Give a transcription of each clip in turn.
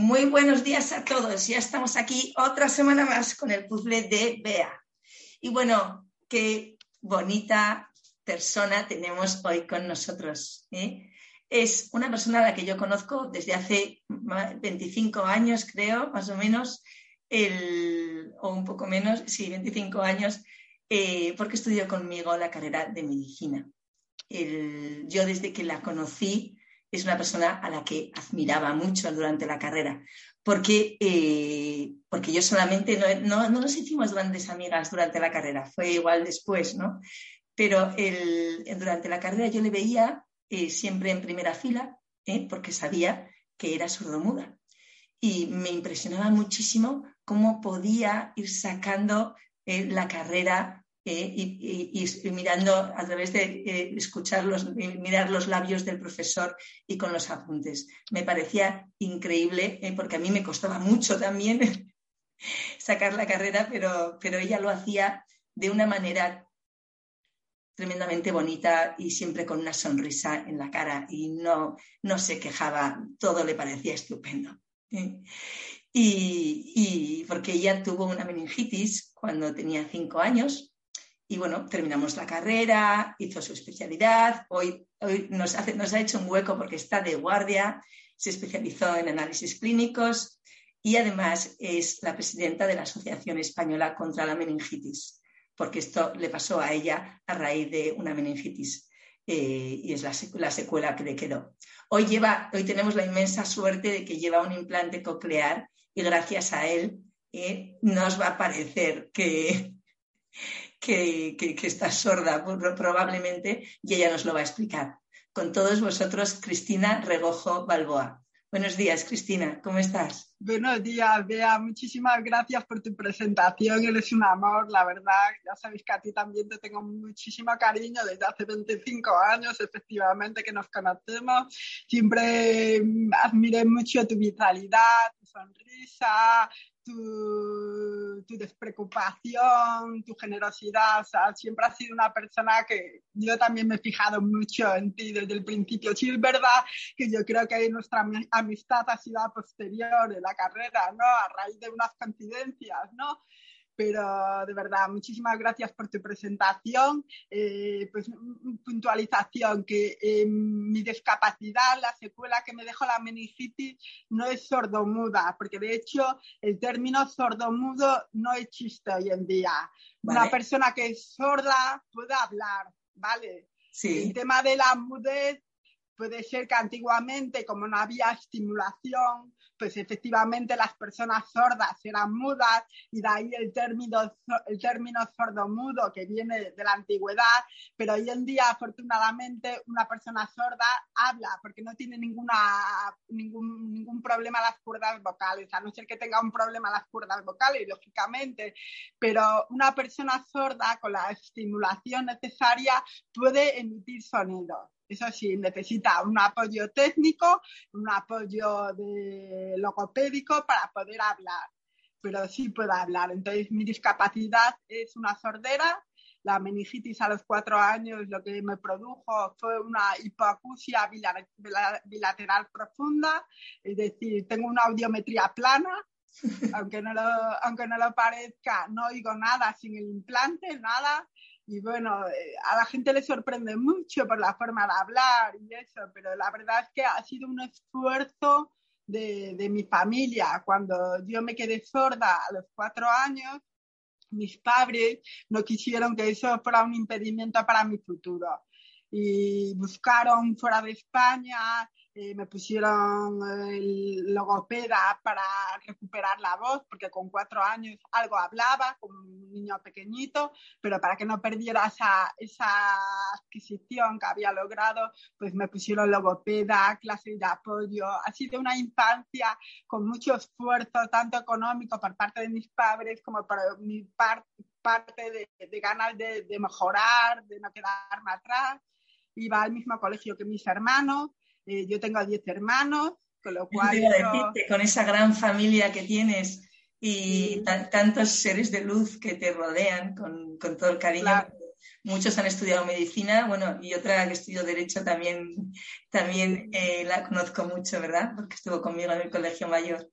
Muy buenos días a todos. Ya estamos aquí otra semana más con el puzzle de Bea. Y bueno, qué bonita persona tenemos hoy con nosotros. ¿eh? Es una persona a la que yo conozco desde hace 25 años, creo, más o menos, o un poco menos, sí, 25 años, eh, porque estudió conmigo la carrera de medicina. yo desde que la conocí es una persona a la que admiraba mucho durante la carrera, porque, eh, porque yo solamente no, nos hicimos grandes amigas durante la carrera, fue igual después, ¿no? Pero durante la carrera yo le veía eh, siempre en primera fila, ¿eh? porque sabía que era sordomuda. Y me impresionaba muchísimo cómo podía ir sacando la carrera y, mirando a través de eh, escuchar los, mirar los labios del profesor y con los apuntes. Me parecía increíble eh, porque a mí me costaba mucho también sacar la carrera, pero, pero ella lo hacía de una manera tremendamente bonita y siempre con una sonrisa en la cara y no, no se quejaba, todo le parecía estupendo. ¿eh? Y, y, porque ella tuvo una meningitis cuando tenía cinco años y bueno, terminamos la carrera, hizo su especialidad, hoy, hoy nos, hace, nos ha hecho un hueco porque está de guardia, se especializó en análisis clínicos y además es la presidenta de la Asociación Española contra la Meningitis, porque esto le pasó a ella a raíz de una meningitis eh, y es la, la, secuela que le quedó. Hoy, lleva, hoy tenemos la inmensa suerte de que lleva un implante coclear y gracias a él eh, nos va a parecer que, que, está sorda probablemente y ella nos lo va a explicar. Con todos vosotros, Cristina Regojo Balboa. Buenos días, Cristina, ¿cómo estás? Buenos días, Bea. Muchísimas gracias por tu presentación. Eres un amor, la verdad. Ya sabéis que a ti también te tengo muchísimo cariño desde hace 25 años, efectivamente, que nos conocemos. Siempre admiré mucho tu vitalidad, tu sonrisa, tu, despreocupación, tu generosidad. O sea, siempre has sido una persona que yo también me he fijado mucho en ti desde el principio. Sí, es verdad que yo creo que nuestra amistad ha sido a posterior de la carrera, ¿no? A raíz de unas coincidencias, ¿no? Pero de verdad, muchísimas gracias por tu presentación. Eh, pues puntualización, que eh, mi discapacidad, la secuela que me dejó la meningitis, no es sordomuda, porque de hecho el término sordomudo no existe hoy en día. Una persona que es sorda puede hablar, ¿vale? Sí. El tema de la mudez puede ser que antiguamente, como no había estimulación, pues efectivamente las personas sordas eran mudas y de ahí el término, el término sordomudo que viene de la antigüedad, pero hoy en día afortunadamente una persona sorda habla porque no tiene ninguna, ningún, ningún problema las cuerdas vocales, a no ser que tenga un problema las cuerdas vocales, lógicamente, pero una persona sorda con la estimulación necesaria puede emitir sonido. Eso sí, necesita un apoyo técnico, un apoyo de logopédico para poder hablar, pero sí puede hablar. Entonces, mi discapacidad es una sordera. La meningitis a los cuatro años lo que me produjo fue una hipoacusia bilateral profunda, es decir, tengo una audiometría plana, aunque no, lo, aunque no lo parezca, no oigo nada sin el implante, nada. Y bueno, eh, a la gente le sorprende mucho por la forma de hablar y eso, pero la verdad es que ha sido un esfuerzo de, de mi familia. Cuando yo me quedé sorda a los cuatro años, mis padres no quisieron que eso fuera un impedimento para mi futuro. y buscaron fuera de España eh, me pusieron el logopeda para recuperar la voz, porque con cuatro años algo hablaba, como un niño pequeñito, pero para que no perdiera esa, esa adquisición que había logrado, pues me pusieron logopeda, clases de apoyo. Ha sido una infancia con mucho esfuerzo, tanto económico por parte de mis padres como por mi parte de, ganas de, de mejorar, de no quedarme atrás iba al mismo colegio que mis hermanos, eh, yo tengo 10 hermanos, con lo cual... con esa gran familia que tienes y tantos seres de luz que te rodean con, todo el cariño. Muchos han estudiado medicina, bueno, y otra que estudió Derecho también, también eh, la conozco mucho, ¿verdad? Porque estuvo conmigo en el colegio mayor.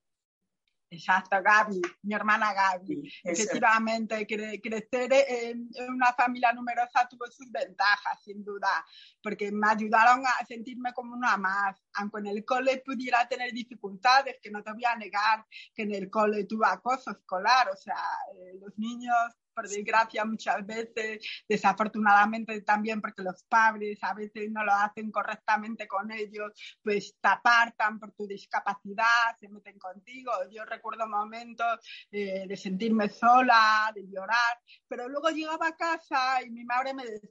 Exacto, Gaby, mi hermana Gaby. Efectivamente, crecer en, una familia numerosa tuvo sus ventajas, sin duda, porque me ayudaron a sentirme como una más. Aunque en el cole pudiera tener dificultades, que no te voy a negar que en el cole tuve acoso escolar, o sea, eh, los niños por desgracia muchas veces, desafortunadamente también porque los padres a veces no lo hacen correctamente con ellos, pues te apartan por tu discapacidad, se meten contigo. Yo recuerdo momentos eh, de sentirme sola, de llorar, pero luego llegaba a casa y mi madre me decía,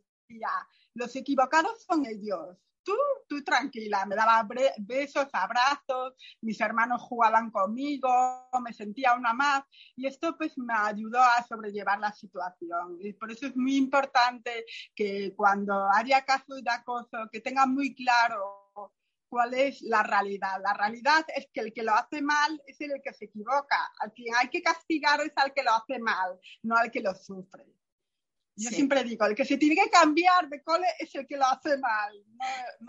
los equivocados son ellos, tú, tú tranquila, me daba besos, abrazos, mis hermanos jugaban conmigo, me sentía una más y esto pues me ayudó a sobrellevar la situación. Y por eso es muy importante que cuando haya casos de acoso, que tengan muy claro cuál es la realidad. La realidad es que el que lo hace mal es el que se equivoca. Al quien hay que castigar es al que lo hace mal, no al que lo sufre. Yo siempre digo, el que se tiene que cambiar de cole es el que lo hace mal.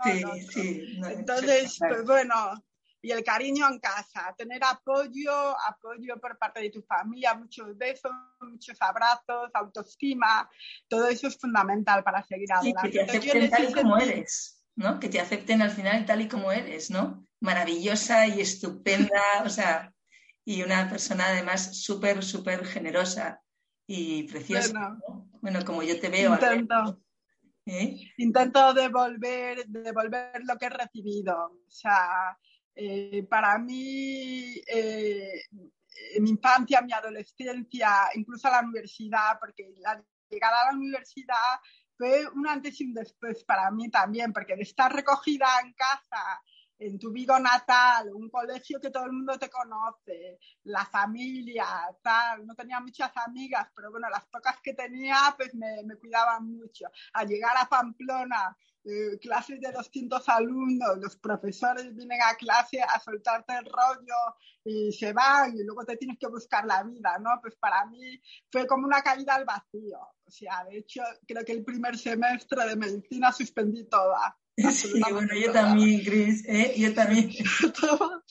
sí, sí, Entonces, pues bueno, y el cariño en casa, tener apoyo, apoyo por parte de tu familia, muchos besos, muchos abrazos, autoestima, todo eso es fundamental para seguir adelante. que te acepten tal y como eres, ¿no? Que te acepten al final tal y como eres, ¿no? Maravillosa y estupenda, o sea, y una persona además súper, súper generosa y preciosa. Bueno, como yo te veo. Intento, ¿Eh? intento devolver, devolver lo que he recibido. O sea, eh, para mí, eh, en mi infancia, mi adolescencia, incluso a la universidad, porque la llegada a la universidad fue un antes y un después para mí también, porque de estar recogida en casa en tu Vigo natal, un colegio que todo el mundo te conoce, la familia, tal. No tenía muchas amigas, pero bueno, las pocas que tenía, pues me, me cuidaban mucho. Al llegar a Pamplona, eh, clases de 200 alumnos, los profesores vienen a clase a soltarte el rollo y se van y luego te tienes que buscar la vida, ¿no? Pues para mí fue como una caída al vacío. O sea, de hecho, creo que el primer semestre de medicina suspendí toda. Sí, bueno, yo también, Cris, ¿eh? yo también.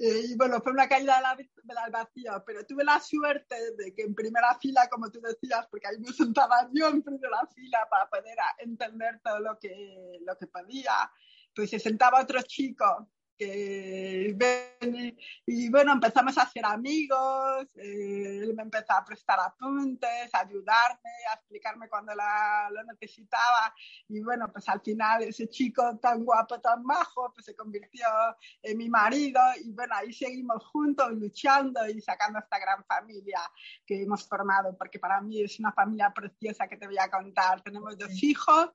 Eh, y bueno, fue una caída al vacío, pero tuve la suerte de que en primera fila, como tú decías, porque ahí me sentaba yo en primera fila para poder entender todo lo que, lo que podía, pues se sentaba otro chico que ven y bueno, empezamos a hacer amigos, eh, él me empezó a prestar apuntes, a ayudarme, a explicarme cuando la, lo necesitaba y bueno, pues al final ese chico tan guapo, tan majo, pues se convirtió en mi marido y bueno, ahí seguimos juntos luchando y sacando esta gran familia que hemos formado, porque para mí es una familia preciosa que te voy a contar. Tenemos dos hijos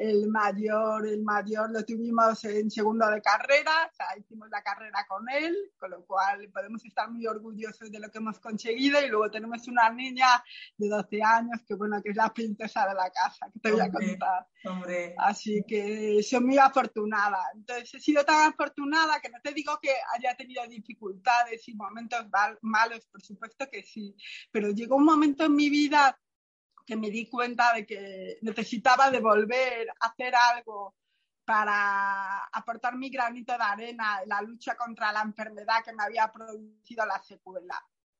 el mayor, el mayor lo tuvimos en segundo de carrera, sea, hicimos la carrera con él, con lo cual podemos estar muy orgullosos de lo que hemos conseguido. Y luego tenemos una niña de 12 años que, bueno, que es la princesa de la casa, que te voy a contar. Hombre. Así que soy muy afortunada. Entonces, he sido tan afortunada que no te digo que haya tenido dificultades y momentos malos, por supuesto que sí, pero llegó un momento en mi vida que me di cuenta de que necesitaba de volver a hacer algo para aportar mi granito de arena en la lucha contra la enfermedad que me había producido la secuela.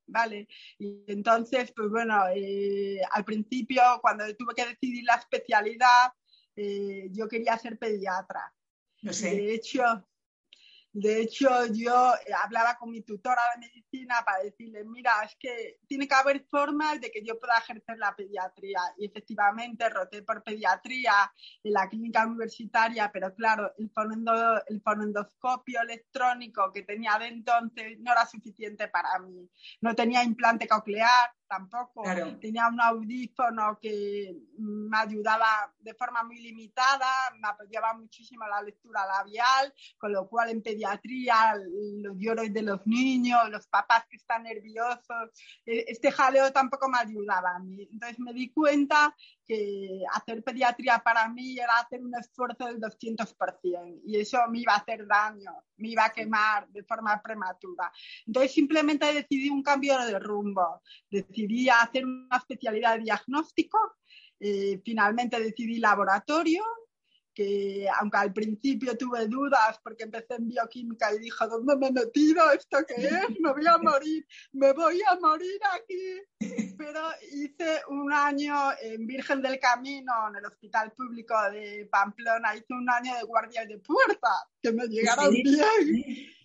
¿Vale? Y entonces, pues bueno, eh, al principio, cuando tuve que decidir la especialidad, eh, yo quería ser pediatra. No sé. De hecho, De hecho, yo eh, hablaba con mi tutora de medicina para decirle, mira, es que tiene que haber formas de que yo pueda ejercer la pediatría. Y efectivamente roté por pediatría en la clínica universitaria, pero claro, el, fonendo, el fonendoscopio electrónico que tenía de entonces no era suficiente para mí. No tenía implante coclear, tampoco. Tenía un audífono que me ayudaba de forma muy limitada, me apoyaba muchísimo la lectura labial, con lo cual en pediatría los lloros de los niños, los papás que están nerviosos, e, este jaleo tampoco me ayudaba a mí. Entonces me di cuenta que hacer pediatría para mí era hacer un esfuerzo del 200% y eso me iba a hacer daño, me iba a quemar de forma prematura. Entonces simplemente decidí un cambio de rumbo, decidí hacer una especialidad de diagnóstico, eh, finalmente decidí laboratorio que aunque al principio tuve dudas porque empecé en bioquímica y dije, ¿dónde me he metido? ¿Esto qué es? Me voy a morir, me voy a morir aquí. Pero hice un año en Virgen del Camino, en el Hospital Público de Pamplona, hice un año de guardia de puerta, que me llegaron bien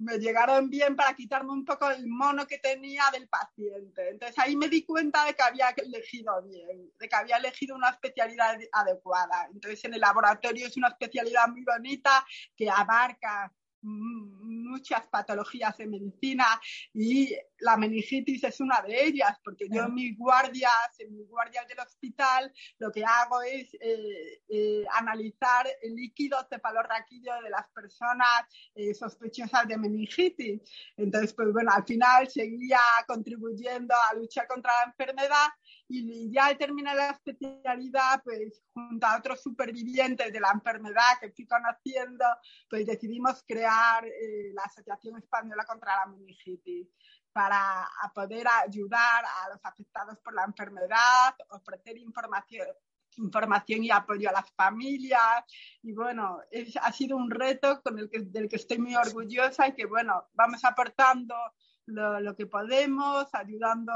me llegaron bien para quitarme un poco el mono que tenía del paciente. Entonces ahí me di cuenta de que había elegido bien, de que había elegido una especialidad adecuada. Entonces en el laboratorio es una especialidad muy bonita que abarca muchas patologías en medicina y la meningitis es una de ellas, porque yo en mis guardias, en mis guardias del hospital, lo que hago es eh, eh, analizar el líquido cefalorraquídeo de las personas eh, sospechosas de meningitis. Entonces, pues bueno, al final seguía contribuyendo a luchar contra la enfermedad y ya al terminar la especialidad, pues junto a otros supervivientes de la enfermedad que fui conociendo, pues decidimos crear eh, la Asociación Española contra la Meningitis para poder ayudar a los afectados por la enfermedad, ofrecer información información y apoyo a las familias. Y bueno, ha sido un reto con el que, del que estoy muy orgullosa y que bueno, vamos aportando lo, que podemos, ayudando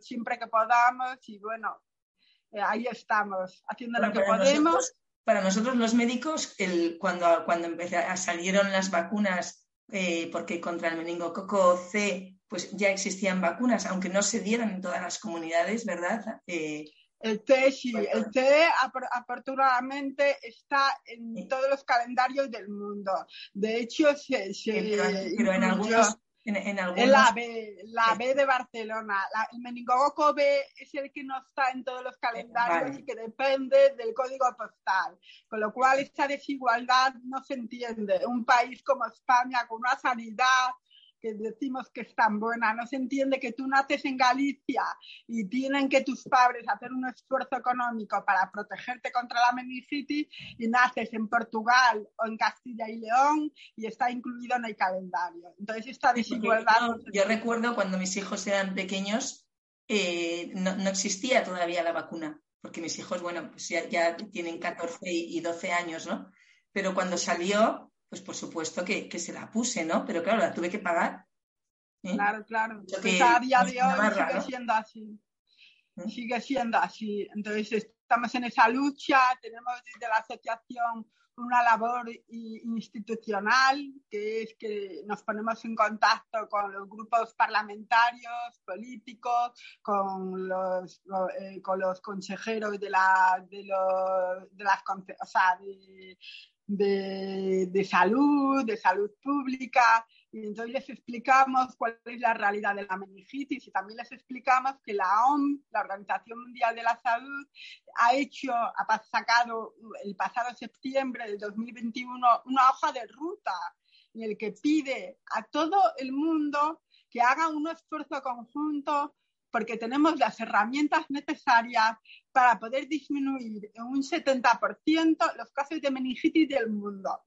siempre que podamos y bueno, eh, ahí estamos, haciendo lo que podemos. para nosotros los médicos, el, cuando, cuando salieron las vacunas, eh, porque contra el meningococo C pues ya existían vacunas, aunque no se dieran en todas las comunidades, ¿verdad? Eh, el té, sí, el té afortunadamente está en todos los calendarios del mundo. De hecho, se, pero, en algunos en, la B, la B de Barcelona. el meningococo B es el que no está en todos los calendarios y que depende del código postal. Con lo cual, esta desigualdad no se entiende. Un país como España, con una sanidad que decimos que es tan buena. No se entiende que tú naces en Galicia y tienen que tus padres hacer un esfuerzo económico para protegerte contra la meningitis y naces en Portugal o en Castilla y León y está incluido en el calendario. Entonces, esta desigualdad... Yo, recuerdo cuando mis hijos eran pequeños, eh, no, existía todavía la vacuna, porque mis hijos, bueno, pues ya, ya tienen 14 y 12 años, ¿no? Pero cuando salió, pues por supuesto que, se la puse, ¿no? Pero claro, la tuve que pagar. ¿eh? Claro, claro. Pues a día de hoy sigue siendo así. ¿Eh? Sigue siendo así. Entonces estamos en esa lucha, tenemos desde la asociación una labor institucional, que es que nos ponemos en contacto con los grupos parlamentarios, políticos, con los, eh, con los consejeros de, la, de, los, de las o sea, de, de, salud, de salud pública, y entonces les explicamos cuál es la realidad de la meningitis y también les explicamos que la OMS, la Organización Mundial de la Salud, ha hecho, ha sacado el pasado septiembre del 2021 una hoja de ruta en el que pide a todo el mundo que haga un esfuerzo conjunto porque tenemos las herramientas necesarias para poder disminuir en un 70% los casos de meningitis del mundo.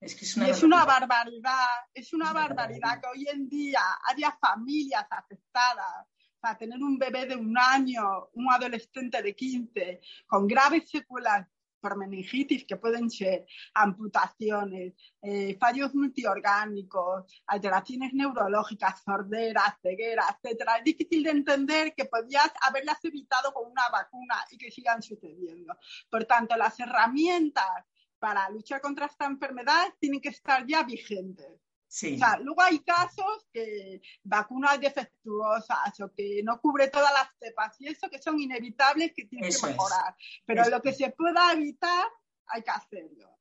Es que es una, es una barbaridad, es una barbaridad que hoy en día haya familias afectadas. Para tener un bebé de un año, un adolescente de 15, con graves secuelas por meningitis, que pueden ser amputaciones, eh, fallos multiorgánicos, alteraciones neurológicas, sorderas, ceguera, etcétera. Es difícil de entender que podías haberlas evitado con una vacuna y que sigan sucediendo. Por tanto, las herramientas para luchar contra esta enfermedad tienen que estar ya vigentes. O sea, luego hay casos que vacunas defectuosas o que no cubre todas las cepas y eso que son inevitables que tienen que mejorar. Pero lo que se pueda evitar hay que hacerlo.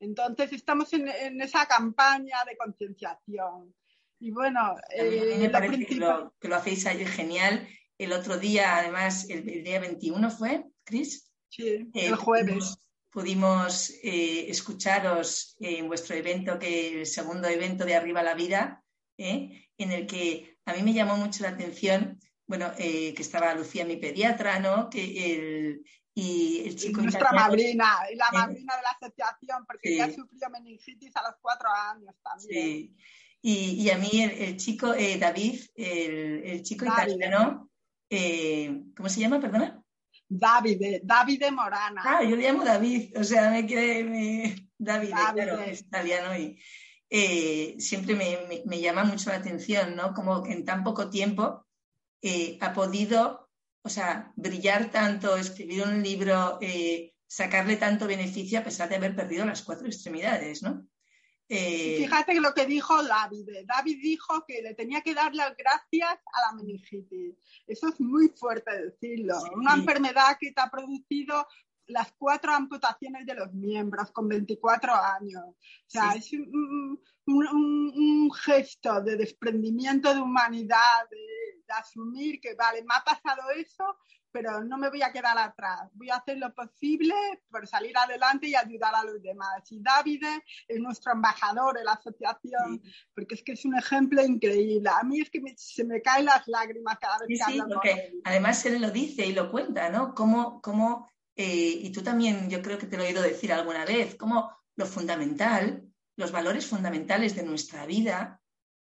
Entonces estamos en, esa campaña de concienciación. Y bueno, eh, me parece que, lo, hacéis ahí genial. El otro día, además, el, día 21 fue, Cris. Sí, eh, el jueves pudimos eh, escucharos en vuestro evento, que el segundo evento de Arriba la Vida, ¿eh? en el que a mí me llamó mucho la atención, bueno, eh, que estaba Lucía, mi pediatra, ¿no? Que el, y el chico... nuestra madrina, y la madrina de la asociación, porque ya sufrió meningitis a los cuatro años también. Sí. Y, y a mí el, chico, David, el, chico italiano, ¿cómo se llama, perdona? David, David Morana. Ah, yo le llamo David, o sea, me quiere David, claro, es italiano y eh, siempre me, llama mucho la atención, ¿no? Como en tan poco tiempo eh, ha podido, o sea, brillar tanto, escribir un libro, eh, sacarle tanto beneficio a pesar de haber perdido las cuatro extremidades, ¿no? Eh, fíjate lo que dijo David. David dijo que le tenía que dar las gracias a la meningitis. Eso es muy fuerte decirlo. Una enfermedad que te ha producido las cuatro amputaciones de los miembros con 24 años. O sea, es un, gesto de desprendimiento de humanidad, de, asumir que, vale, me ha pasado eso, pero no me voy a quedar atrás. Voy a hacer lo posible por salir adelante y ayudar a los demás. Y David es nuestro embajador en la asociación, porque es que es un ejemplo increíble. A mí es que se me caen las lágrimas cada vez que hablo porque Además, él lo dice y lo cuenta, ¿no? Cómo, cómo eh, y tú también, yo creo que te lo he oído decir alguna vez, cómo lo fundamental, los valores fundamentales de nuestra vida,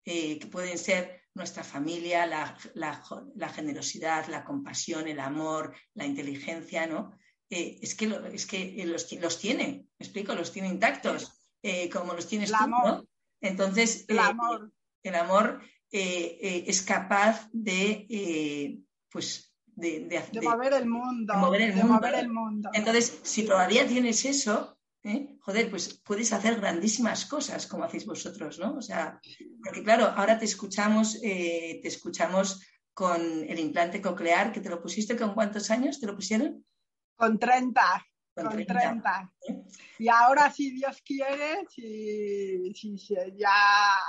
eh, que pueden ser nuestra familia, la, generosidad, la compasión, el amor, la inteligencia, ¿no? Eh, es que, es que los, los, tiene, me explico, los tiene intactos, eh, como los tienes tú, ¿no? Entonces, el amor, el amor es capaz de, pues, de, de, mover el mundo. De mover el, Mover el mundo. Entonces, si todavía tienes eso, ¿eh? joder, pues puedes hacer grandísimas cosas como hacéis vosotros, ¿no? O sea, porque claro, ahora te escuchamos, eh, te escuchamos con el implante coclear, que te lo pusiste con cuántos años te lo pusieron? Con 30 con 30. Y ahora, si Dios quiere, si, ya,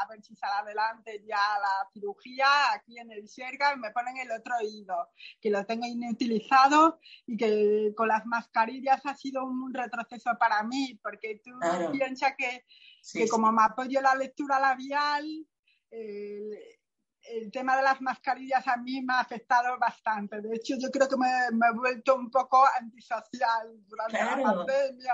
a ver si sale adelante ya la cirugía aquí en el Sherga, me ponen el otro oído, que lo tengo inutilizado y que con las mascarillas ha sido un retroceso para mí, porque tú piensas que, como me apoyo la lectura labial, el tema de las mascarillas a mí me ha afectado bastante. De hecho, yo creo que me, he vuelto un poco antisocial durante la pandemia,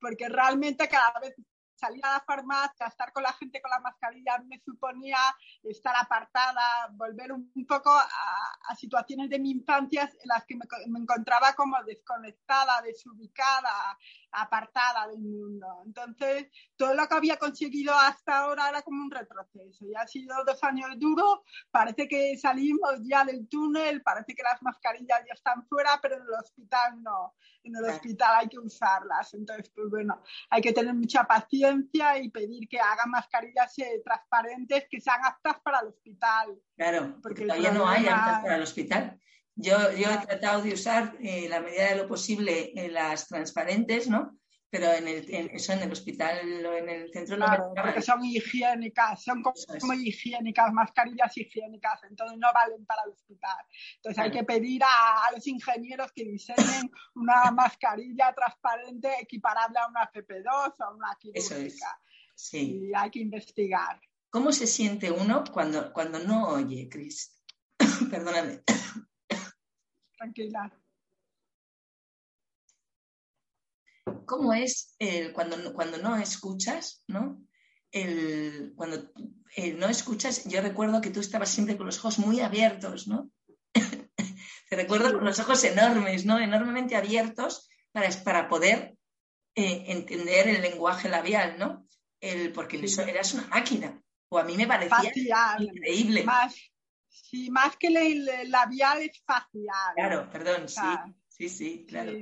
porque realmente cada vez salir a la farmacia, estar con la gente con la mascarilla me suponía estar apartada, volver un, poco a, situaciones de mi infancia en las que me, me, encontraba como desconectada, desubicada, apartada del mundo. Entonces, todo lo que había conseguido hasta ahora era como un retroceso. Ya ha sido dos años duros, parece que salimos ya del túnel, parece que las mascarillas ya están fuera, pero en el hospital no. En el hospital hay que usarlas. Entonces, pues bueno, hay que tener mucha paciencia y pedir que hagan mascarillas eh, transparentes que sean aptas para el hospital. Claro, porque, todavía no hay aptas para el hospital. Yo, yo he tratado de usar en eh, la medida de lo posible eh, las transparentes, ¿no? Pero en el, eso en el hospital o en el centro claro, no porque son higiénicas, son como, higiénicas, mascarillas higiénicas, entonces no valen para el hospital. Entonces hay que pedir a, los ingenieros que diseñen una mascarilla transparente equiparable a una FP2 o a una quirúrgica. Sí. Y hay que investigar. ¿Cómo se siente uno cuando, cuando no oye, Cris? Perdóname tranquila. ¿Cómo es el, cuando, cuando no escuchas, ¿no? El, cuando no escuchas, yo recuerdo que tú estabas siempre con los ojos muy abiertos, ¿no? Te recuerdo con los ojos enormes, ¿no? Enormemente abiertos para, para poder eh, entender el lenguaje labial, ¿no? El, porque eras una máquina. O a mí me parecía increíble. Sí, más que el, labial es facial. Claro, perdón, sí, sí, sí, claro.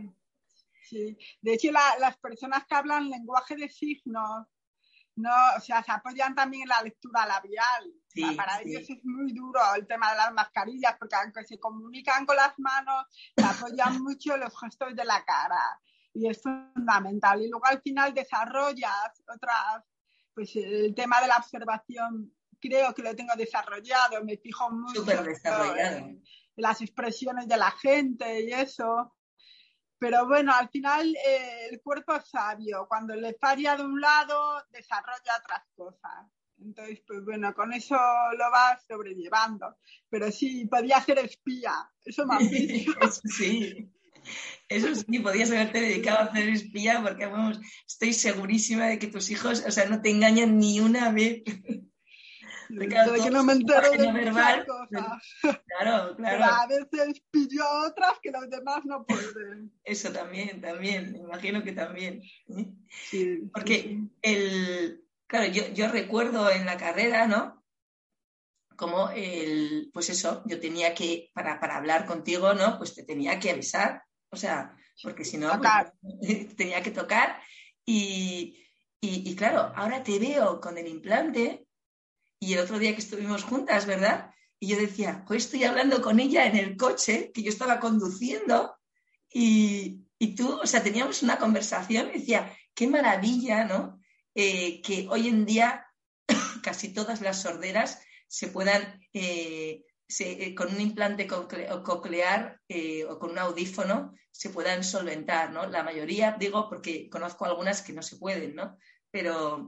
Sí, de hecho las personas que hablan lenguaje de signos, no, o sea, se apoyan también en la lectura labial. para ellos es muy duro el tema de las mascarillas, porque aunque se comunican con las manos, se apoyan mucho en los gestos de la cara. Y es fundamental. Y luego al final desarrollas otras, pues el tema de la observación, creo que lo tengo desarrollado, me fijo mucho en las expresiones de la gente y eso. Pero bueno, al final eh, el cuerpo es sabio. Cuando le falla de un lado, desarrolla otras cosas. Entonces, pues bueno, con eso lo vas sobrellevando. Pero sí, podía ser espía. Eso me Sí. Eso sí, podías haberte dedicado a ser espía porque vamos, estoy segurísima de que tus hijos, o sea, no te engañan ni una vez. Que no me entero de verbal, cosas. Claro, claro. a veces pillo otras que los demás no pueden. Eso también, también, me imagino que también. Sí, Porque el, claro, yo, yo recuerdo en la carrera, ¿no? Como el, pues eso, yo tenía que, para, para hablar contigo, ¿no? Pues te tenía que avisar. O sea, porque si no, pues, tenía que tocar. Y, y, y, claro, ahora te veo con el implante y el otro día que estuvimos juntas, ¿verdad? Y yo decía, hoy estoy hablando con ella en el coche que yo estaba conduciendo y, tú, o sea, teníamos una conversación y decía, qué maravilla, ¿no? Eh, que hoy en día casi todas las sorderas se puedan, eh, eh, con un implante coclear o con un audífono, se puedan solventar, ¿no? La mayoría, digo, porque conozco algunas que no se pueden, ¿no? Pero,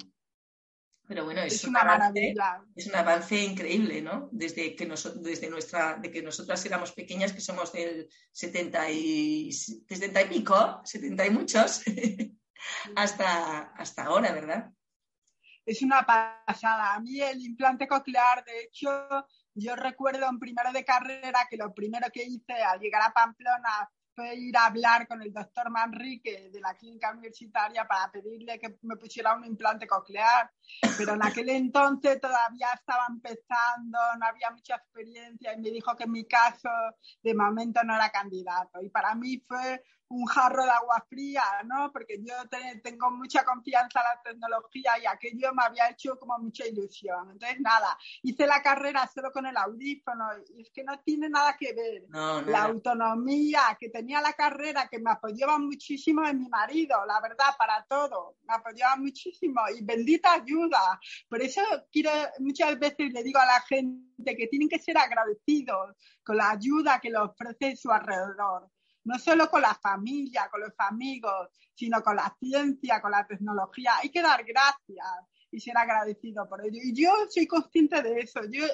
pero bueno, es, una maravilla. Es un avance increíble, ¿no? Desde que, desde nuestra, de que nosotras éramos pequeñas, que somos del 70 y, 70 y pico, 70 y muchos, hasta, hasta ahora, ¿verdad? Es una pasada. A mí el implante coclear, de hecho, yo recuerdo en primero de carrera que lo primero que hice al llegar a Pamplona ir a hablar con el doctor Manrique de la clínica universitaria para pedirle que me pusiera un implante coclear, pero en aquel entonces todavía estaba empezando, no había mucha experiencia y me dijo que en mi caso de momento no era candidato. Y para mí fue un jarro de agua fría, ¿no? Porque yo tengo mucha confianza en la tecnología y aquello me había hecho como mucha ilusión. Entonces, nada, hice la carrera solo con el audífono y es que no tiene nada que ver. la autonomía que tenía la carrera, que me apoyaba muchísimo en mi marido, la verdad, para todo, me apoyaba muchísimo y bendita ayuda. Por eso quiero, muchas veces le digo a la gente que tienen que ser agradecidos con la ayuda que le ofrece su alrededor no solo con la familia, con los amigos, sino con la ciencia, con la tecnología. Hay que dar gracias y ser agradecido por ello. Y yo soy consciente de eso. Yo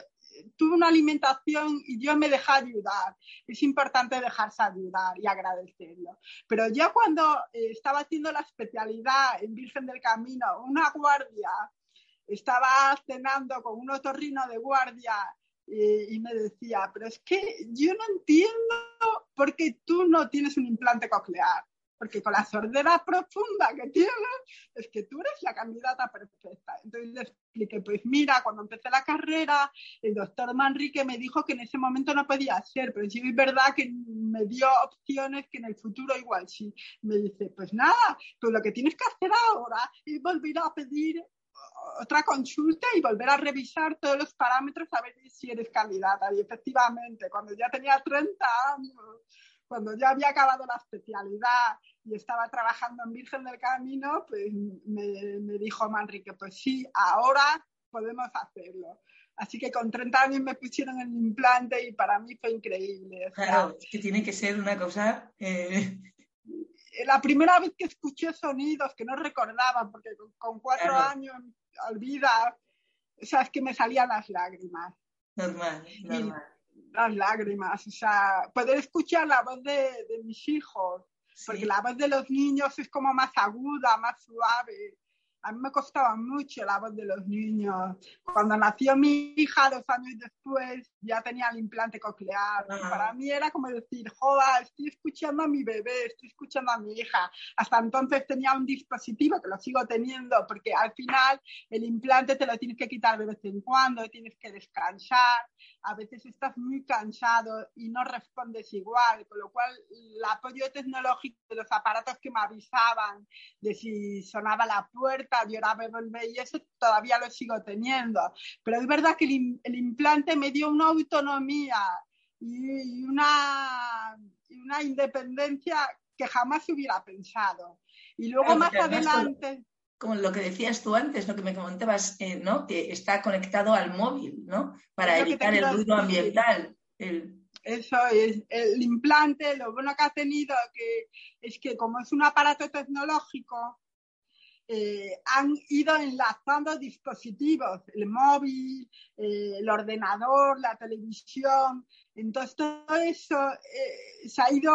tuve una alimentación y yo me dejé ayudar. Es importante dejarse ayudar y agradecerlo. Pero ya cuando eh, estaba haciendo la especialidad en Virgen del Camino, una guardia estaba cenando con un otorrino de guardia y, me decía, pero es que yo no entiendo por qué tú no tienes un implante coclear. Porque con la sordera profunda que tienes, es que tú eres la candidata perfecta. Entonces le expliqué, pues mira, cuando empecé la carrera, el doctor Manrique me dijo que en ese momento no podía ser, pero sí es verdad que me dio opciones que en el futuro igual sí. Me dice, pues nada, pues lo que tienes que hacer ahora es volver a pedir otra consulta y volver a revisar todos los parámetros a ver si eres candidata. Y efectivamente, cuando ya tenía 30 años, cuando ya había acabado la especialidad y estaba trabajando en Virgen del Camino, pues me, me dijo Manrique, pues sí, ahora podemos hacerlo. Así que con 30 años me pusieron el implante y para mí fue increíble. Claro, es que tiene que ser una cosa eh, la primera vez que escuché sonidos que no recordaba, porque con, cuatro años olvida, o sea, es que me salían las lágrimas. Normal, normal. Las lágrimas, o sea, poder escuchar la voz de, mis hijos, porque la voz de los niños es como más aguda, más suave. a mí me costaba mucho la voz de los niños. Cuando nació mi hija, dos años después, ya tenía el implante coclear. Ah. Para mí era como decir, joda, estoy escuchando a mi bebé, estoy escuchando a mi hija. Hasta entonces tenía un dispositivo que lo sigo teniendo, porque al final el implante te lo tienes que quitar de vez en cuando, tienes que descansar. A veces estás muy cansado y no respondes igual, con lo cual el apoyo tecnológico de los aparatos que me avisaban de si sonaba la puerta, lloraba y eso todavía lo sigo teniendo. Pero es verdad que el, implante me dio una autonomía y una, una independencia que jamás hubiera pensado. Y luego más adelante... Como lo que decías tú antes, lo que me comentabas, eh, ¿no? Que está conectado al móvil, ¿no? Para evitar el ruido ambiental. Eso es, el implante, lo bueno que ha tenido que, es que como es un aparato tecnológico, eh, han ido enlazando dispositivos, el móvil, eh, el ordenador, la televisión. Entonces todo eso eh, se ha ido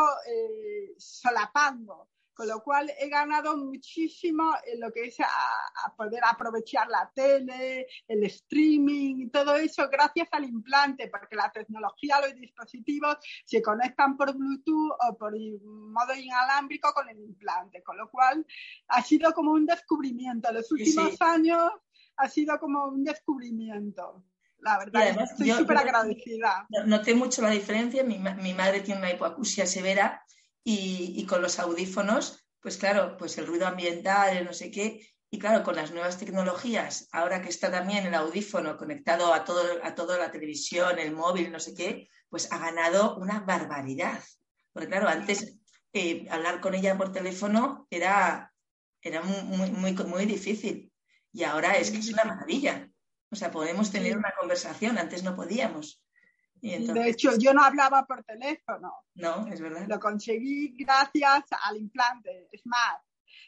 solapando con lo cual he ganado muchísimo en lo que es a, poder aprovechar la tele, el streaming y todo eso gracias al implante, porque la tecnología, los dispositivos se conectan por Bluetooth o por modo inalámbrico con el implante, con lo cual ha sido como un descubrimiento. Los últimos años ha sido como un descubrimiento. La verdad, estoy súper agradecida. Noté mucho la diferencia. Mi, mi madre tiene una hipoacusia severa y, con los audífonos, pues claro, pues el ruido ambiental, no sé qué, y claro, con las nuevas tecnologías, ahora que está también el audífono conectado a todo, a toda la televisión, el móvil, no sé qué, pues ha ganado una barbaridad. Porque claro, antes eh, hablar con ella por teléfono era, era muy, muy, muy difícil. Y ahora es que es una maravilla. O sea, podemos tener una conversación, antes no podíamos. De hecho, yo no hablaba por teléfono. No, es verdad. Lo conseguí gracias al implante. Es más,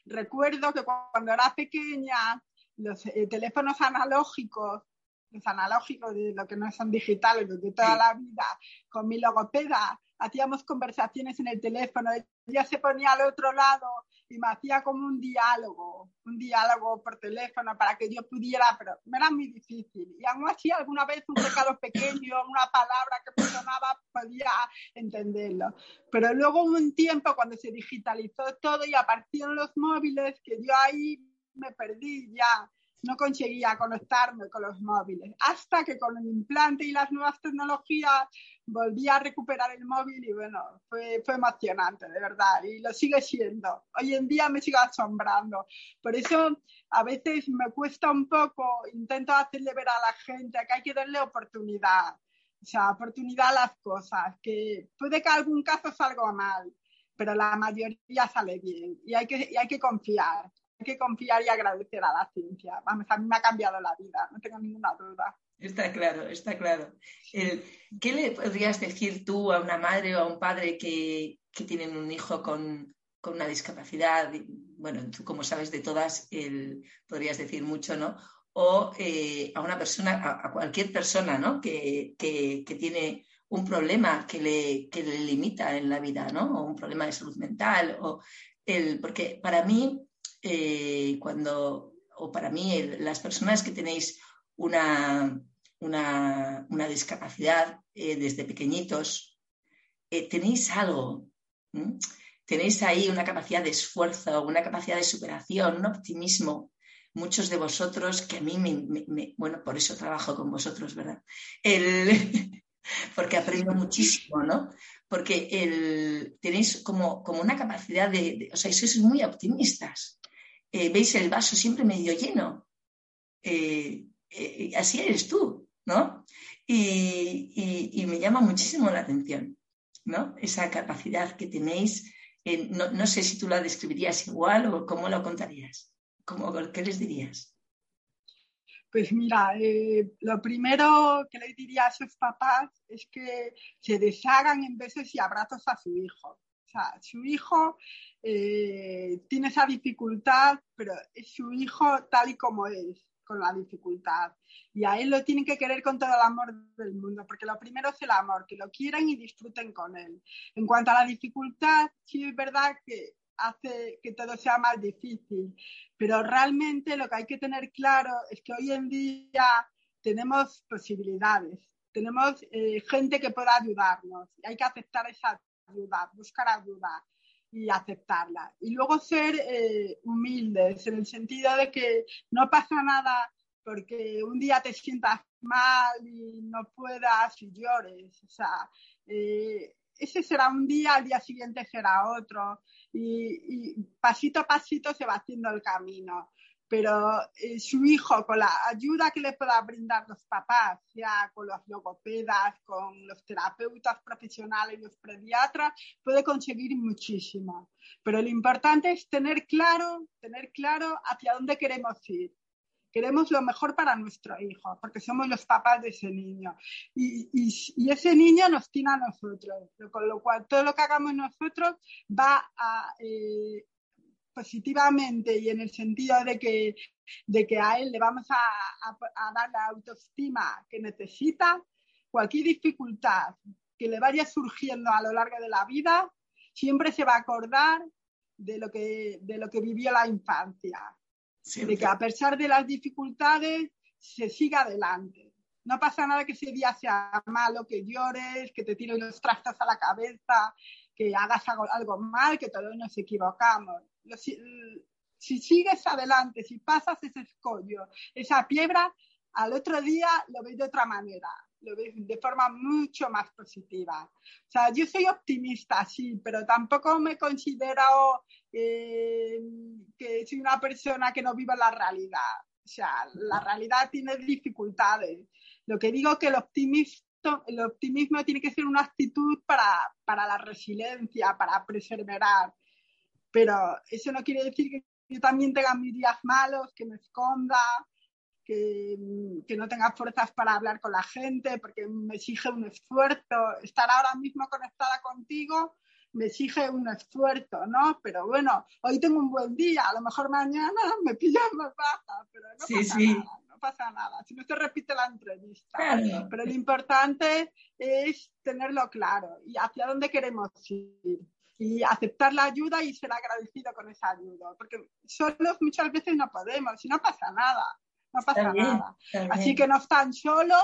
recuerdo que cuando era pequeña, los eh, teléfonos analógicos, los analógicos de lo que no son digitales, los de toda la vida, con mi logopeda, hacíamos conversaciones en el teléfono. Ella se ponía al otro lado y me hacía como un diálogo, un diálogo por teléfono para que yo pudiera, pero me era muy difícil. Y aún así, alguna vez un recado pequeño, una palabra que me sonaba, podía entenderlo. Pero luego hubo un tiempo cuando se digitalizó todo y aparecieron los móviles que yo ahí me perdí ya no conseguía conectarme con los móviles, hasta que con el implante y las nuevas tecnologías volví a recuperar el móvil y bueno, fue, emocionante, de verdad, y lo sigue siendo. Hoy en día me sigue asombrando. Por eso a veces me cuesta un poco, intento hacerle ver a la gente que hay que darle oportunidad, o sea, oportunidad a las cosas, que puede que algún caso salga mal, pero la mayoría sale bien y hay que, y hay que confiar que confiar y agradecer a la ciencia. A mí me ha cambiado la vida, no tengo ninguna duda. Está claro, está claro. ¿Qué le podrías decir tú a una madre o a un padre que, tienen un hijo con, una discapacidad? Bueno, tú como sabes de todas, podrías decir mucho, ¿no? O eh, a una persona, a, cualquier persona, ¿no? Que, tiene un problema que le, que le limita en la vida, ¿no? O un problema de salud mental. O el, porque para mí eh, cuando, o para mí, las personas que tenéis una, una, discapacidad eh, desde pequeñitos, eh, tenéis algo, tenéis ahí una capacidad de esfuerzo, una capacidad de superación, un optimismo. Muchos de vosotros que a mí me, bueno, por eso trabajo con vosotros, ¿verdad? porque aprendo muchísimo, ¿no? Porque el, tenéis como, como una capacidad de, de, o sea, sois muy optimistas. Eh, veis el vaso siempre medio lleno. Eh, eh, así eres tú, ¿no? Y, me llama muchísimo la atención, ¿no? Esa capacidad que tenéis. No, sé si tú la describirías igual o cómo lo contarías. ¿Cómo, ¿Qué les dirías? Pues mira, lo primero que les diría a sus papás es que se deshagan en besos y abrazos a su hijo su hijo eh, tiene esa dificultad, pero es su hijo tal y como es, con la dificultad. Y a él lo tienen que querer con todo el amor del mundo, porque lo primero es el amor, que lo quieran y disfruten con él. En cuanto a la dificultad, sí es verdad que hace que todo sea más difícil. Pero realmente lo que hay que tener claro es que hoy en día tenemos posibilidades, tenemos eh, gente que pueda ayudarnos y hay que aceptar esa buscar ayuda y aceptarla. Y luego ser eh, humildes en el sentido de que no pasa nada porque un día te sientas mal y no puedas y llores. O sea, eh, ese será un día, al día siguiente será otro. Y, pasito a pasito se va haciendo el camino. Pero eh, su hijo, con la ayuda que le pueda brindar los papás, sea con los logopedas, con los terapeutas profesionales, los pediatras, puede conseguir muchísimo. Pero lo importante es tener claro, tener claro hacia dónde queremos ir queremos lo mejor para nuestro hijo, porque somos los papás de ese niño. Y, ese niño nos tiene a nosotros, con lo cual todo lo que hagamos nosotros va a, eh, positivamente y en el sentido de que, de que a él le vamos a, a dar la autoestima que necesita, cualquier dificultad que le vaya surgiendo a lo largo de la vida, siempre se va a acordar de lo que, de lo que vivió la infancia de que a pesar de las dificultades se siga adelante. No pasa nada que ese día sea malo, que llores, que te tires los trastos a la cabeza, que hagas algo, mal, que todos nos equivocamos. Si, sigues adelante, si pasas ese escollo, esa piedra, al otro día lo ves de otra manera, lo ves de forma mucho más positiva. O sea, yo soy optimista, sí, pero tampoco me considero eh, que soy una persona que no vive la realidad. O sea, la realidad tiene dificultades. Lo que digo que el optimismo, el optimismo tiene que ser una actitud para, para la resiliencia, para perseverar. Pero eso no quiere decir que yo también tenga mis días malos, que me esconda, que, que, no tenga fuerzas para hablar con la gente, porque me exige un esfuerzo. Estar ahora mismo conectada contigo me exige un esfuerzo, ¿no? Pero bueno, hoy tengo un buen día, a lo mejor mañana me pillan más baja, pero no pasa nada, no pasa nada. Si no se repite la entrevista. Pero lo importante es tenerlo claro y hacia dónde queremos ir y aceptar la ayuda y ser agradecido con esa ayuda, porque solos muchas veces no podemos y no pasa nada, no pasa nada. Así que no están solos,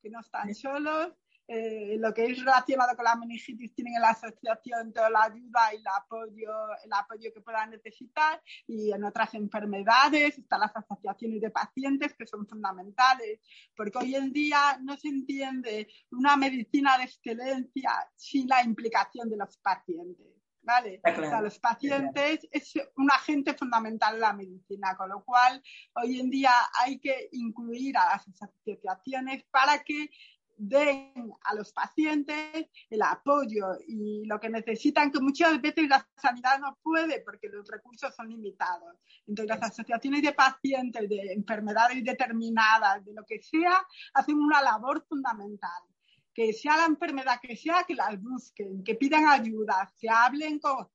que no están solos eh, lo que es relacionado con la meningitis tienen en la asociación toda la ayuda y el apoyo, el apoyo que puedan necesitar y en otras enfermedades están las asociaciones de pacientes que son fundamentales porque hoy en día no se entiende una medicina de excelencia sin la implicación de los pacientes. ¿vale? los pacientes es un agente fundamental en la medicina, con lo cual hoy en día hay que incluir a las asociaciones para que den a los pacientes el apoyo y lo que necesitan, que muchas veces la sanidad no puede porque los recursos son limitados. Entonces, las asociaciones de pacientes de enfermedades determinadas, de lo que sea, hacen una labor fundamental. Que sea la enfermedad que sea, que las busquen, que pidan ayuda, que hablen con,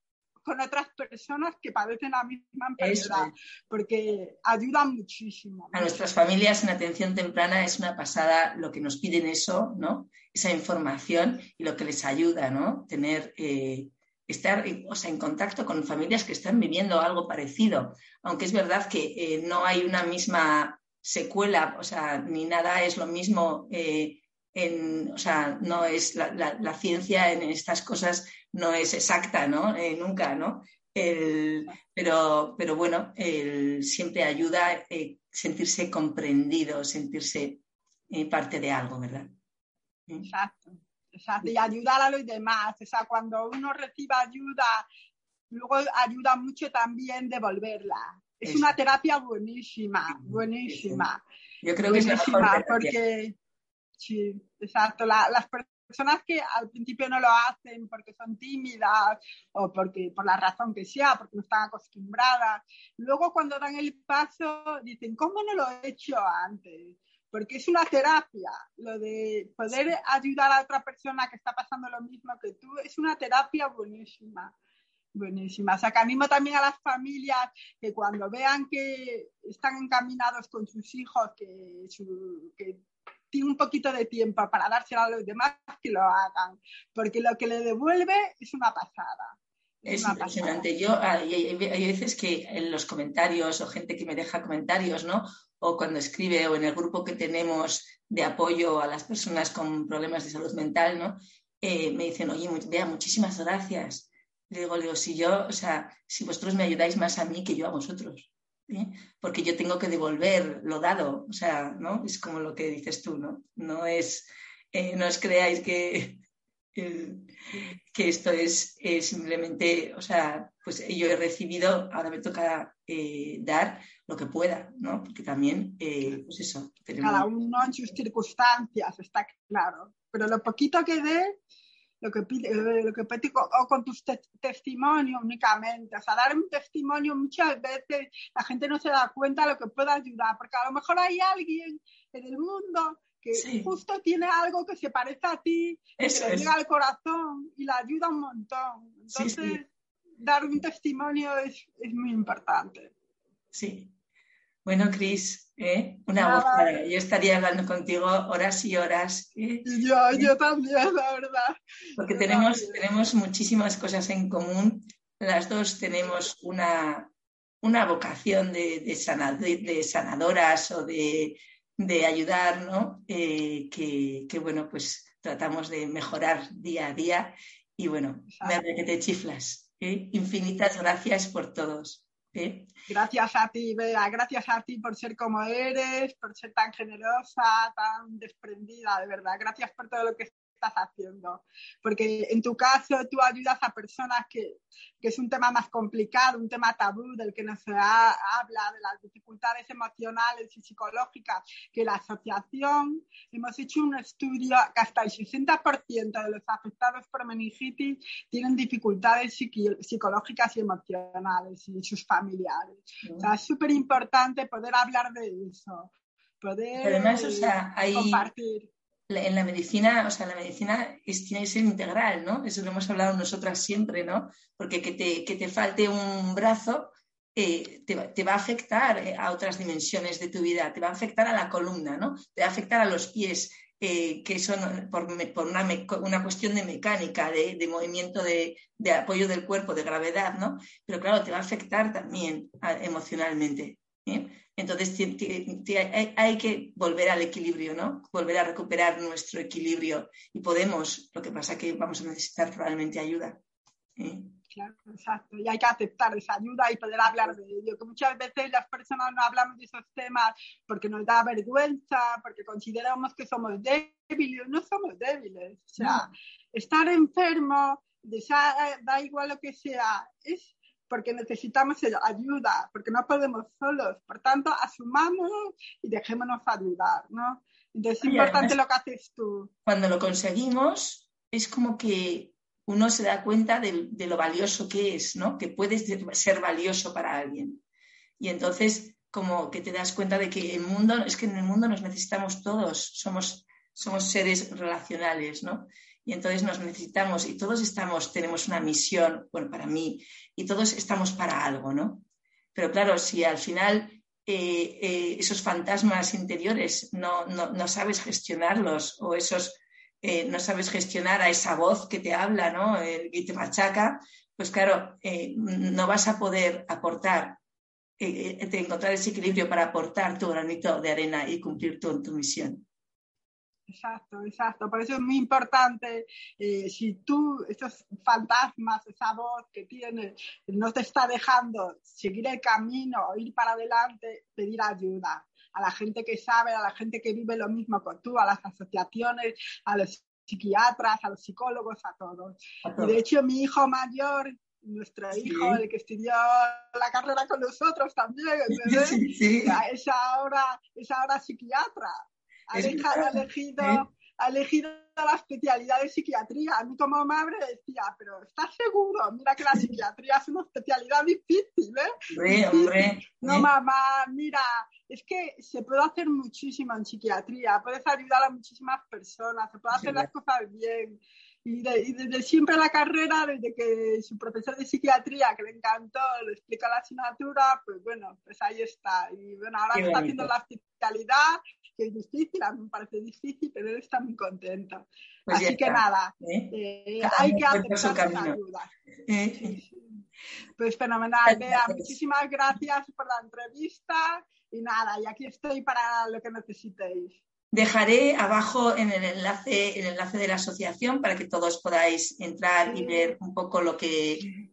con otras personas que padecen la misma enfermedad, porque ayudan muchísimo. A nuestras familias en atención temprana es una pasada lo que nos piden eso, ¿no? Esa información y lo que les ayuda, ¿no? Tener, eh, estar o sea, en contacto con familias que están viviendo algo parecido, aunque es verdad que eh, no hay una misma secuela, o sea, ni nada es lo mismo. Eh, en, o sea, no es la, la, ciencia en estas cosas no es exacta, ¿no? Eh, nunca, ¿no? pero, pero bueno, siempre ayuda a eh, sentirse comprendido, sentirse eh, parte de algo, ¿verdad? Exacto, exacto. Y ayudar a los demás. O sea, cuando uno reciba ayuda, luego ayuda mucho también devolverla. Es una terapia buenísima, buenísima. Yo creo que es la porque sí, exacto. las personas que al principio no lo hacen porque son tímidas o porque por la razón que sea, porque no están acostumbradas, luego cuando dan el paso dicen, ¿cómo no lo he hecho antes? Porque es una terapia, lo de poder ayudar a otra persona que está pasando lo mismo que tú, es una terapia buenísima. Buenísima. O sea, que animo también a las familias que cuando vean que están encaminados con sus hijos, que, su, que tiene un poquito de tiempo para dárselo a los demás, que lo hagan, porque lo que le devuelve es una pasada. Es impresionante. Yo hay, veces que en los comentarios o gente que me deja comentarios, ¿no? O cuando escribe o en el grupo que tenemos de apoyo a las personas con problemas de salud mental, ¿no? Eh, me dicen, oye, vea, muchísimas gracias. Le digo, le digo, si yo, o sea, si vosotros me ayudáis más a mí que yo a vosotros, ¿eh? porque yo tengo que devolver lo dado, o sea, ¿no? Es como lo que dices tú, ¿no? No es, eh, no os creáis que, que esto es, simplemente, o sea, pues yo he recibido, ahora me toca eh, dar lo que pueda, ¿no? Porque también, eh, pues eso. Cada uno en sus circunstancias, está claro. Pero lo poquito que dé, lo que pide, eh, lo que pide, o con tus testimonios únicamente. O sea, dar un testimonio muchas veces la gente no se da cuenta de lo que puede ayudar, porque a lo mejor hay alguien en el mundo que justo tiene algo que se parece a ti, que le llega al corazón y la ayuda un montón. Entonces, dar un testimonio es, muy importante. Sí. Bueno, Cris, ¿eh? una voz Yo estaría hablando contigo horas y horas. ¿eh? Yo, yo también, la verdad. Porque tenemos, tenemos muchísimas cosas en común. Las dos tenemos una, una vocación de, de sanadoras o de, de ayudar, ¿no? Eh, que, bueno, pues tratamos de mejorar día a día y bueno, me que te chiflas. ¿eh? Infinitas gracias por todos. Gracias a ti, Bea, gracias a ti por ser como eres, por ser tan generosa, tan desprendida, de verdad. Gracias por todo lo que estás haciendo. Porque en tu caso tú ayudas a personas que, que es un tema más complicado, un tema tabú del que no se habla, de las dificultades emocionales y psicológicas, que la asociación, hemos hecho un estudio que hasta el 60% de los afectados por meningitis tienen dificultades psicológicas y emocionales y sus familiares. O sea, es súper importante poder hablar de eso, poder Además, o sea, hay... compartir en la medicina, o sea, la medicina tiene que ser integral, ¿no? Eso lo hemos hablado nosotras siempre, ¿no? Porque que te, que te falte un brazo eh, te, va a afectar eh, a otras dimensiones de tu vida, te va a afectar a la columna, ¿no? Te va a afectar a los pies, eh, que son por, una, una, cuestión de mecánica, de, de movimiento, de, de, apoyo del cuerpo, de gravedad, ¿no? Pero claro, te va a afectar también emocionalmente. Entonces hay que volver al equilibrio, ¿no? Volver a recuperar nuestro equilibrio y podemos, lo que pasa es que vamos a necesitar probablemente ayuda. ¿eh? Claro, exacto. Y hay que aceptar esa ayuda y poder hablar de ello. Que muchas veces las personas no hablamos de esos temas porque nos da vergüenza, porque consideramos que somos débiles. No somos débiles. O sea, estar enfermo, da igual lo que sea, es porque necesitamos ayuda, porque no podemos solos. Por tanto, asumamos y dejémonos ayudar, ¿no? Entonces, es importante lo que haces tú. Cuando lo conseguimos, es como que uno se da cuenta de, lo valioso que es, ¿no? Que puedes ser valioso para alguien. Y entonces, como que te das cuenta de que el mundo, es que en el mundo nos necesitamos todos, somos, somos seres relacionales, ¿no? Y entonces nos necesitamos y todos estamos, tenemos una misión, bueno, para mí, y todos estamos para algo, ¿no? Pero claro, si al final eh, eh, esos fantasmas interiores no, no, sabes gestionarlos o esos eh, no sabes gestionar a esa voz que te habla, ¿no? y te machaca, pues claro, no vas a poder aportar, encontrar ese equilibrio para aportar tu granito de arena y cumplir tu, tu misión. Exacto, exacto. Por eso es muy importante, eh, si tú, estos fantasmas, esa voz que tienes, no te está dejando seguir el camino, ir para adelante, pedir ayuda a la gente que sabe, a la gente que vive lo mismo con tú, a las asociaciones, a los psiquiatras, a los psicólogos, a todos. Y de hecho, mi hijo mayor, nuestro hijo, el que estudió la carrera con nosotros también, es, ahora, es ahora psiquiatra ha, elegido, ha elegido la especialidad de psiquiatría. A mí como madre decía, pero ¿estás seguro? Mira que la psiquiatría es una especialidad difícil, ¿eh? No, mamá, mira, es que se puede hacer muchísimo en psiquiatría, puedes ayudar a muchísimas personas, se puede hacer las cosas bien. Y, desde siempre la carrera, desde que su profesor de psiquiatría, que le encantó, le explica la asignatura, pues bueno, pues ahí está. Y bueno, ahora está haciendo la especialidad que es difícil, a mí me parece difícil, pero él está muy contento. Pues Así que nada, ¿eh? Eh, hay que aceptar esa ayuda. ¿Eh? Pues fenomenal, Bea, muchísimas gracias por la entrevista y nada, y aquí estoy para lo que necesitéis. Dejaré abajo en el enlace, el enlace de la asociación para que todos podáis entrar y ver un poco lo que,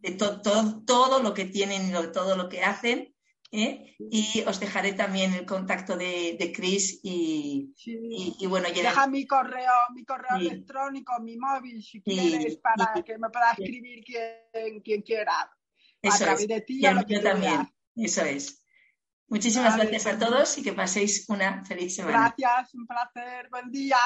todo lo que tienen y todo lo que hacen. ¿Eh? Y os dejaré también el contacto de, de Chris y, bueno, Deja mi correo, mi correo electrónico, mi móvil, si quieres, para que me pueda escribir quien, quien quiera. Eso a través de ti lo que también. Eso es. Muchísimas gracias a todos y que paséis una feliz semana. Gracias, un placer, buen día.